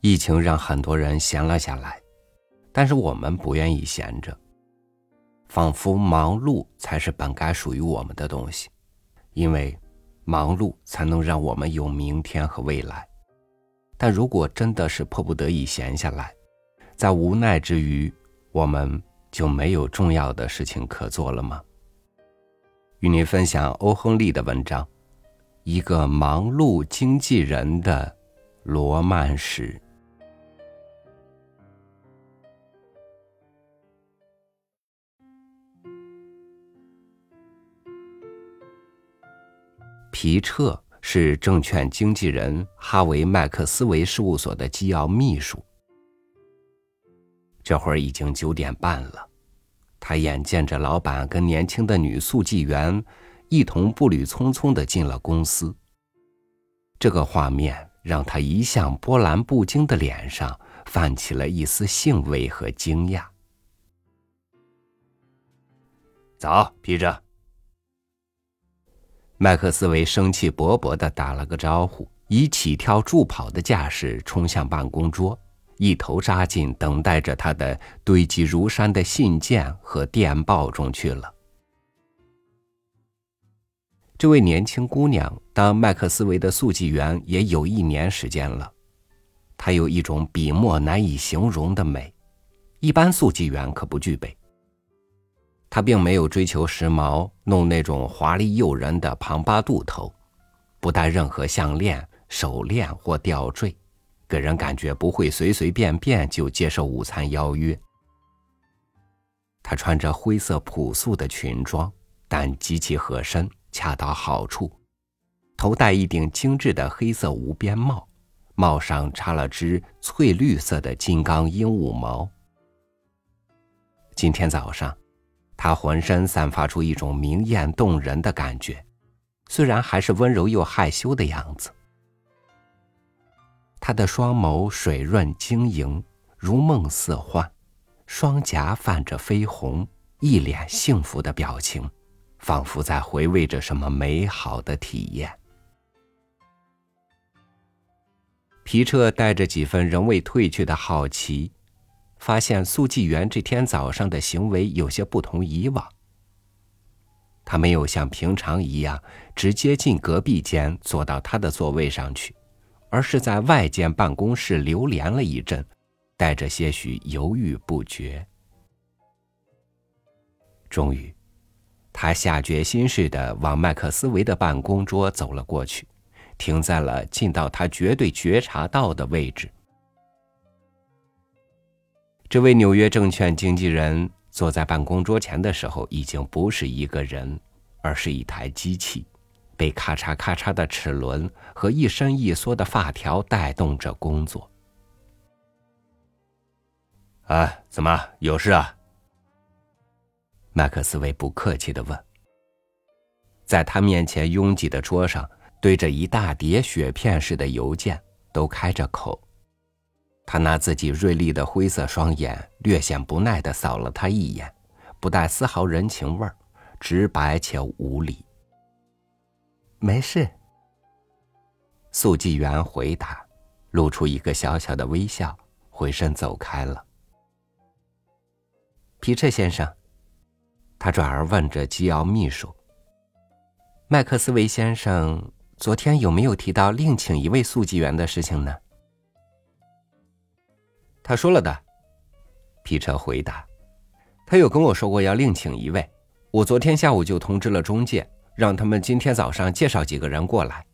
疫情让很多人闲了下来，但是我们不愿意闲着，仿佛忙碌才是本该属于我们的东西，因为忙碌才能让我们有明天和未来。但如果真的是迫不得已闲下来，在无奈之余，我们就没有重要的事情可做了吗？与您分享欧亨利的文章《一个忙碌经纪人的罗曼史》。皮彻是证券经纪人哈维·麦克斯韦事务所的机要秘书。这会儿已经九点半了，他眼见着老板跟年轻的女速记员一同步履匆匆的进了公司。这个画面让他一向波澜不惊的脸上泛起了一丝兴味和惊讶。早，皮着。麦克斯韦生气勃勃地打了个招呼，以起跳助跑的架势冲向办公桌，一头扎进等待着他的堆积如山的信件和电报中去了。这位年轻姑娘当麦克斯韦的速记员也有一年时间了，她有一种笔墨难以形容的美，一般速记员可不具备。他并没有追求时髦，弄那种华丽诱人的庞巴肚头，不戴任何项链、手链或吊坠，给人感觉不会随随便便就接受午餐邀约。他穿着灰色朴素的裙装，但极其合身，恰到好处。头戴一顶精致的黑色无边帽，帽上插了只翠绿色的金刚鹦鹉毛。今天早上。他浑身散发出一种明艳动人的感觉，虽然还是温柔又害羞的样子。他的双眸水润晶莹，如梦似幻，双颊泛着绯红，一脸幸福的表情，仿佛在回味着什么美好的体验。皮彻带着几分仍未褪去的好奇。发现速记员这天早上的行为有些不同以往。他没有像平常一样直接进隔壁间坐到他的座位上去，而是在外间办公室流连了一阵，带着些许犹豫不决。终于，他下决心似的往麦克斯韦的办公桌走了过去，停在了近到他绝对觉察到的位置。这位纽约证券经纪人坐在办公桌前的时候，已经不是一个人，而是一台机器，被咔嚓咔嚓的齿轮和一伸一缩的发条带动着工作。啊，怎么有事啊？麦克斯韦不客气的问。在他面前拥挤的桌上堆着一大叠雪片似的邮件，都开着口。他拿自己锐利的灰色双眼，略显不耐的扫了他一眼，不带丝毫人情味儿，直白且无礼。没事。速记员回答，露出一个小小的微笑，回身走开了。皮彻先生，他转而问着机要秘书：“麦克斯韦先生昨天有没有提到另请一位速记员的事情呢？”他说了的，皮车回答：“他有跟我说过要另请一位，我昨天下午就通知了中介，让他们今天早上介绍几个人过来。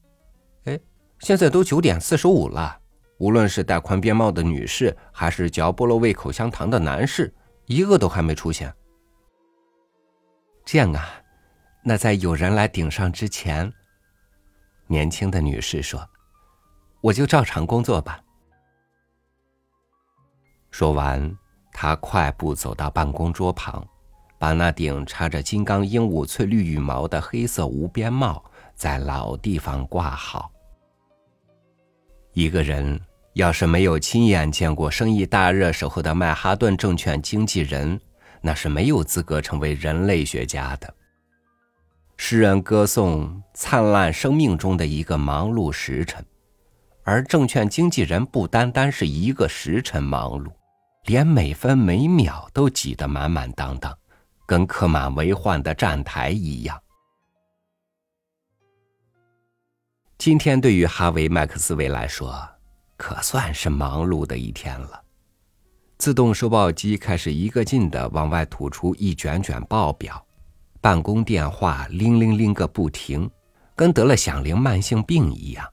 哎，现在都九点四十五了，无论是戴宽边帽的女士，还是嚼菠萝味口香糖的男士，一个都还没出现。这样啊，那在有人来顶上之前，年轻的女士说，我就照常工作吧。”说完，他快步走到办公桌旁，把那顶插着金刚鹦鹉翠绿羽毛的黑色无边帽在老地方挂好。一个人要是没有亲眼见过生意大热时候的曼哈顿证券经纪人，那是没有资格成为人类学家的。诗人歌颂灿烂生命中的一个忙碌时辰，而证券经纪人不单单是一个时辰忙碌，连每分每秒都挤得满满当当，跟客满为患的站台一样。今天对于哈维·麦克斯韦来说，可算是忙碌的一天了。自动收报机开始一个劲的往外吐出一卷卷报表，办公电话铃铃铃个不停，跟得了响铃慢性病一样。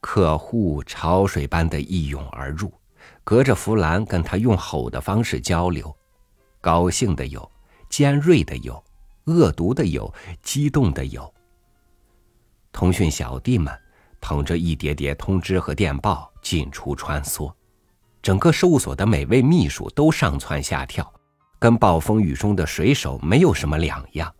客户潮水般的一涌而入，隔着扶栏跟他用吼的方式交流，高兴的有，尖锐的有，恶毒的有，激动的有。通讯小弟们捧着一叠叠通知和电报进出穿梭，整个事务所的每位秘书都上蹿下跳，跟暴风雨中的水手没有什么两样。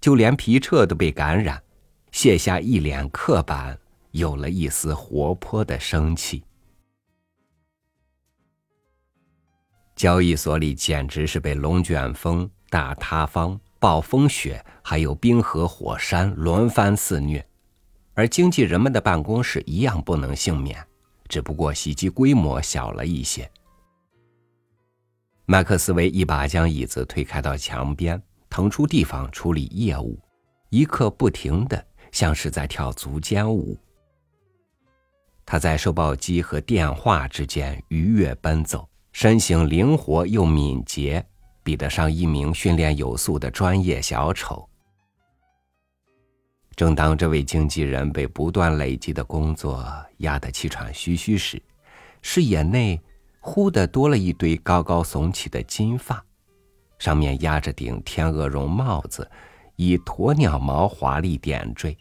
就连皮彻都被感染，卸下一脸刻板，有了一丝活泼的生气。交易所里简直是被龙卷风、大塌方。暴风雪还有冰河火山轮番肆虐，而经纪人们的办公室一样不能幸免，只不过袭击规模小了一些。麦克斯韦一把将椅子推开到墙边，腾出地方处理业务，一刻不停的像是在跳足尖舞。他在收报机和电话之间愉悦奔走，身形灵活又敏捷。比得上一名训练有素的专业小丑。正当这位经纪人被不断累积的工作压得气喘吁吁时，视野内忽的多了一堆高高耸起的金发，上面压着顶天鹅绒帽子，以鸵鸟毛华丽点缀，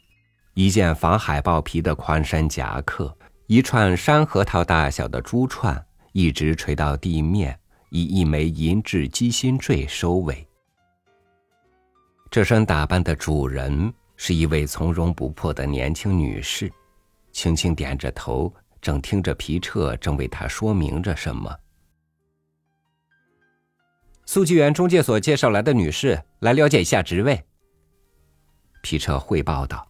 一件仿海豹皮的宽身夹克，一串山核桃大小的珠串一直垂到地面。以一枚银质鸡心坠收尾。这身打扮的主人是一位从容不迫的年轻女士，轻轻点着头，正听着皮彻正为她说明着什么。速记员中介所介绍来的女士来了解一下职位。皮彻汇报道。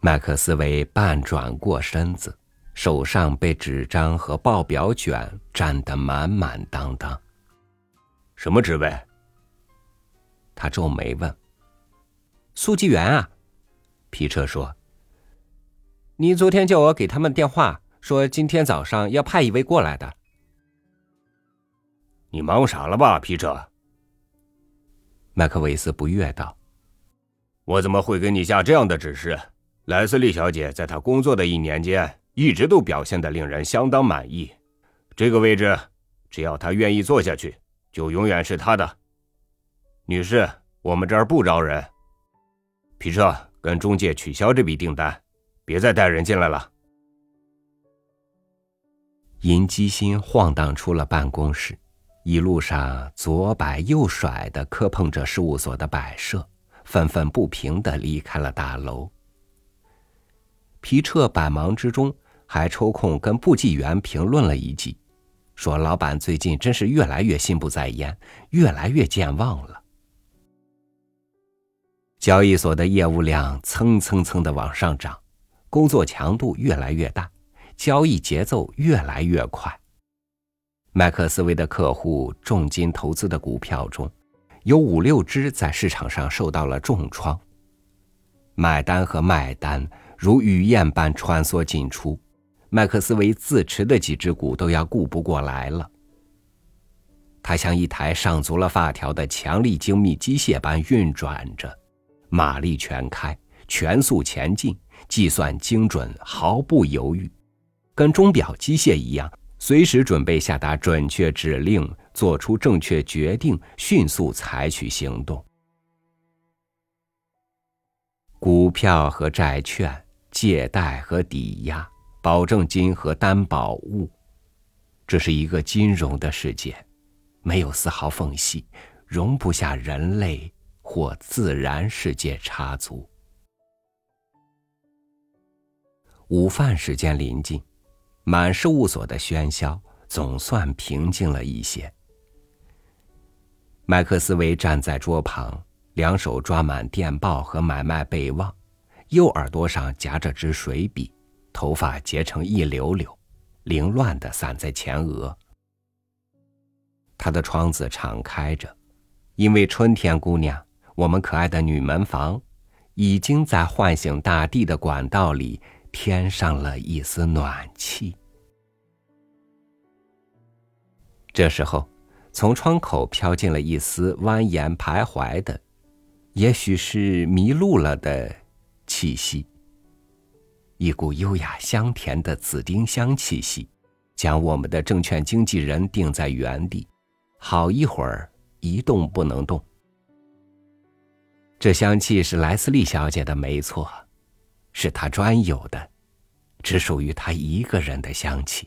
麦克斯韦半转过身子。手上被纸张和报表卷占得满满当当。什么职位？他皱眉问。速记员啊，皮彻说。你昨天叫我给他们电话，说今天早上要派一位过来的。你忙傻了吧，皮彻？麦克维斯不悦道。我怎么会给你下这样的指示？莱斯利小姐在她工作的一年间。一直都表现的令人相当满意，这个位置，只要他愿意坐下去，就永远是他的。女士，我们这儿不招人。皮彻，跟中介取消这笔订单，别再带人进来了。银鸡心晃荡出了办公室，一路上左摆右甩的磕碰着事务所的摆设，愤愤不平的离开了大楼。皮彻百忙之中还抽空跟部记员评论了一记，说：“老板最近真是越来越心不在焉，越来越健忘了。”交易所的业务量蹭蹭蹭的往上涨，工作强度越来越大，交易节奏越来越快。麦克斯韦的客户重金投资的股票中，有五六只在市场上受到了重创，买单和卖单。如雨燕般穿梭进出，麦克斯韦自持的几只股都要顾不过来了。他像一台上足了发条的强力精密机械般运转着，马力全开，全速前进，计算精准，毫不犹豫，跟钟表机械一样，随时准备下达准确指令，做出正确决定，迅速采取行动。股票和债券。借贷和抵押、保证金和担保物，这是一个金融的世界，没有丝毫缝隙，容不下人类或自然世界插足。午饭时间临近，满事务所的喧嚣总算平静了一些。麦克斯韦站在桌旁，两手抓满电报和买卖备忘。右耳朵上夹着支水笔，头发结成一绺绺，凌乱的散在前额。她的窗子敞开着，因为春天姑娘，我们可爱的女门房，已经在唤醒大地的管道里添上了一丝暖气。这时候，从窗口飘进了一丝蜿蜒徘徊的，也许是迷路了的气息。一股优雅香甜的紫丁香气息，将我们的证券经纪人定在原地，好一会儿一动不能动。这香气是莱斯利小姐的，没错，是她专有的，只属于她一个人的香气。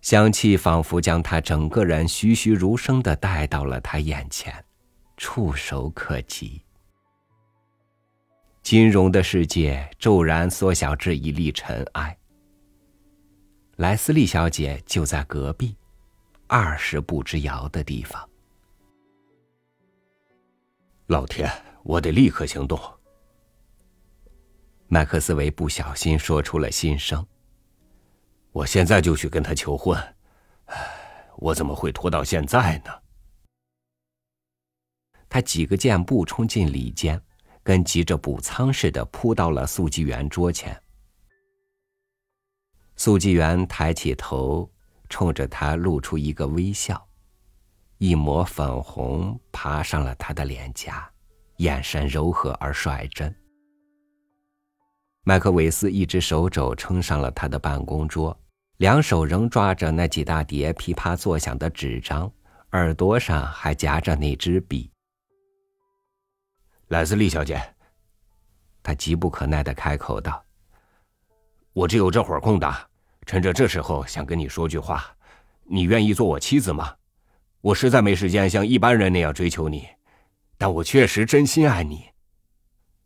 香气仿佛将他整个人栩栩如生的带到了他眼前，触手可及。金融的世界骤然缩小至一粒尘埃。莱斯利小姐就在隔壁，二十步之遥的地方。老天，我得立刻行动！麦克斯韦不小心说出了心声。我现在就去跟他求婚，我怎么会拖到现在呢？他几个箭步冲进里间，跟急着补仓似的扑到了速记员桌前。速记员抬起头，冲着他露出一个微笑，一抹粉红爬上了他的脸颊，眼神柔和而率真。麦克韦斯一只手肘撑上了他的办公桌。两手仍抓着那几大叠噼啪作响的纸张，耳朵上还夹着那支笔。莱斯利小姐，他急不可耐的开口道：“我只有这会儿空档，趁着这时候想跟你说句话，你愿意做我妻子吗？我实在没时间像一般人那样追求你，但我确实真心爱你。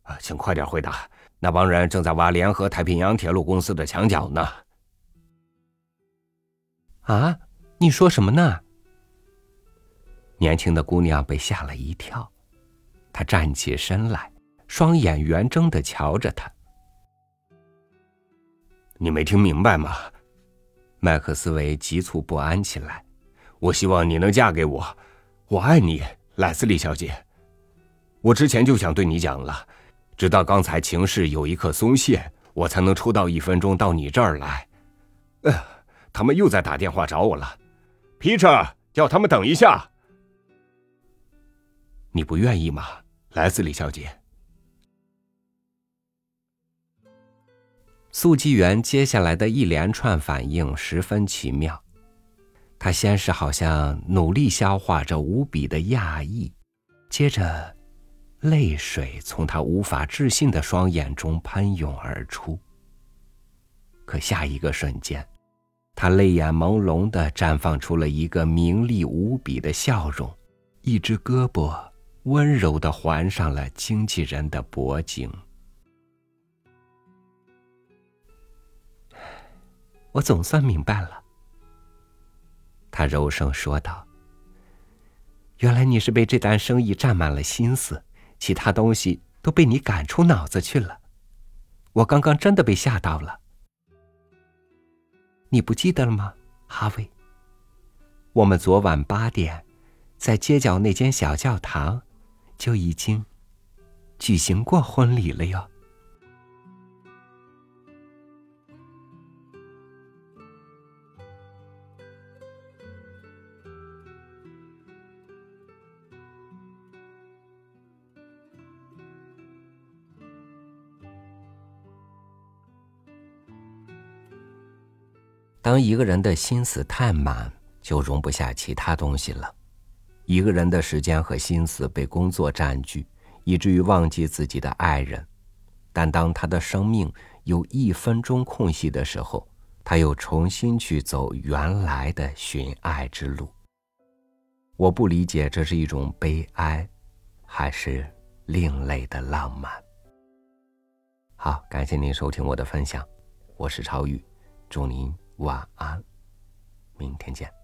啊，请快点回答！那帮人正在挖联合太平洋铁路公司的墙角呢。”啊！你说什么呢？年轻的姑娘被吓了一跳，她站起身来，双眼圆睁的瞧着他。你没听明白吗？麦克斯韦急促不安起来。我希望你能嫁给我，我爱你，莱斯利小姐。我之前就想对你讲了，直到刚才情势有一刻松懈，我才能抽到一分钟到你这儿来。呃。他们又在打电话找我了，Peter，叫他们等一下。你不愿意吗，莱斯利小姐？速记员接下来的一连串反应十分奇妙，他先是好像努力消化着无比的讶异，接着，泪水从他无法置信的双眼中喷涌而出。可下一个瞬间。他泪眼朦胧的绽放出了一个明丽无比的笑容，一只胳膊温柔的环上了经纪人的脖颈。我总算明白了，他柔声说道：“原来你是被这单生意占满了心思，其他东西都被你赶出脑子去了。我刚刚真的被吓到了。”你不记得了吗，哈维？我们昨晚八点，在街角那间小教堂，就已经举行过婚礼了哟。当一个人的心思太满，就容不下其他东西了。一个人的时间和心思被工作占据，以至于忘记自己的爱人。但当他的生命有一分钟空隙的时候，他又重新去走原来的寻爱之路。我不理解这是一种悲哀，还是另类的浪漫。好，感谢您收听我的分享，我是超宇，祝您。晚安，明天见。